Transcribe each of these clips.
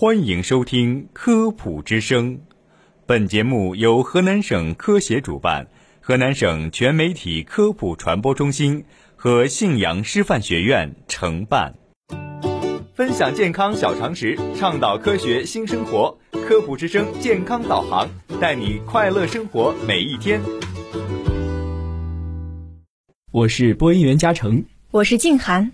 欢迎收听《科普之声》，本节目由河南省科协主办，河南省全媒体科普传播中心和信阳师范学院承办。分享健康小常识，倡导科学新生活，《科普之声》健康导航，带你快乐生活每一天。我是播音员嘉诚，我是静涵。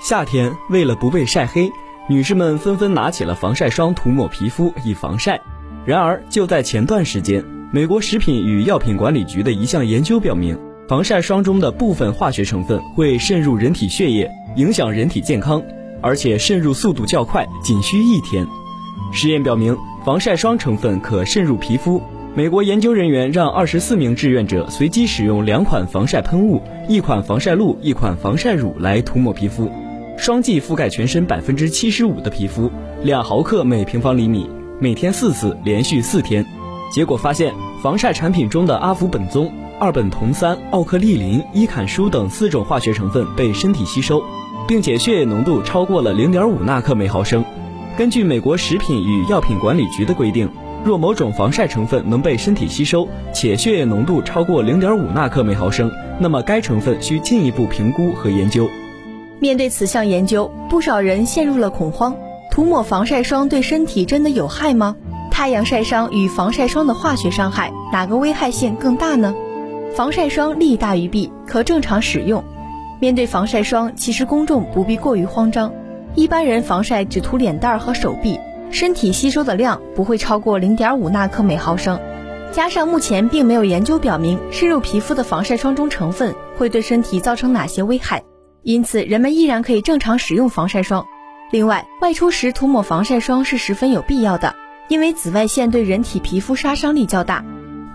夏天为了不被晒黑。女士们纷纷拿起了防晒霜涂抹皮肤以防晒。然而，就在前段时间，美国食品与药品管理局的一项研究表明，防晒霜中的部分化学成分会渗入人体血液，影响人体健康，而且渗入速度较快，仅需一天。实验表明，防晒霜成分可渗入皮肤。美国研究人员让二十四名志愿者随机使用两款防晒喷雾，一款防晒露，一款防晒乳来涂抹皮肤。双剂覆盖全身百分之七十五的皮肤，两毫克每平方厘米，每天四次，连续四天。结果发现，防晒产品中的阿氟苯宗、二苯酮三、奥克利林、伊坎舒等四种化学成分被身体吸收，并且血液浓度超过了零点五纳克每毫升。根据美国食品与药品管理局的规定，若某种防晒成分能被身体吸收，且血液浓度超过零点五纳克每毫升，那么该成分需进一步评估和研究。面对此项研究，不少人陷入了恐慌。涂抹防晒霜对身体真的有害吗？太阳晒伤与防晒霜的化学伤害，哪个危害性更大呢？防晒霜利大于弊，可正常使用。面对防晒霜，其实公众不必过于慌张。一般人防晒只涂脸蛋儿和手臂，身体吸收的量不会超过零点五纳克每毫升。加上目前并没有研究表明渗入皮肤的防晒霜中成分会对身体造成哪些危害。因此，人们依然可以正常使用防晒霜。另外，外出时涂抹防晒霜是十分有必要的，因为紫外线对人体皮肤杀伤力较大。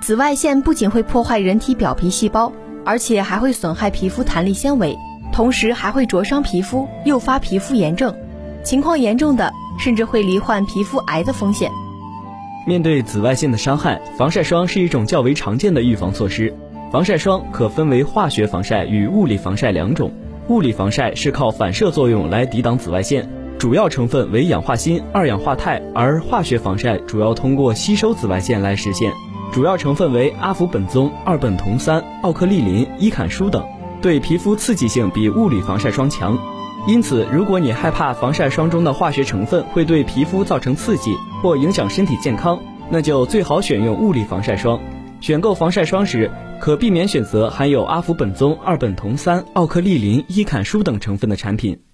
紫外线不仅会破坏人体表皮细胞，而且还会损害皮肤弹力纤维，同时还会灼伤皮肤，诱发皮肤炎症。情况严重的，甚至会罹患皮肤癌的风险。面对紫外线的伤害，防晒霜是一种较为常见的预防措施。防晒霜可分为化学防晒与物理防晒两种。物理防晒是靠反射作用来抵挡紫外线，主要成分为氧化锌、二氧化钛；而化学防晒主要通过吸收紫外线来实现，主要成分为阿氟苯宗、二苯酮三、奥克利林、伊坎舒等，对皮肤刺激性比物理防晒霜强。因此，如果你害怕防晒霜中的化学成分会对皮肤造成刺激或影响身体健康，那就最好选用物理防晒霜。选购防晒霜时，可避免选择含有阿氟苯宗、二苯酮三、奥克利林、伊坎舒等成分的产品。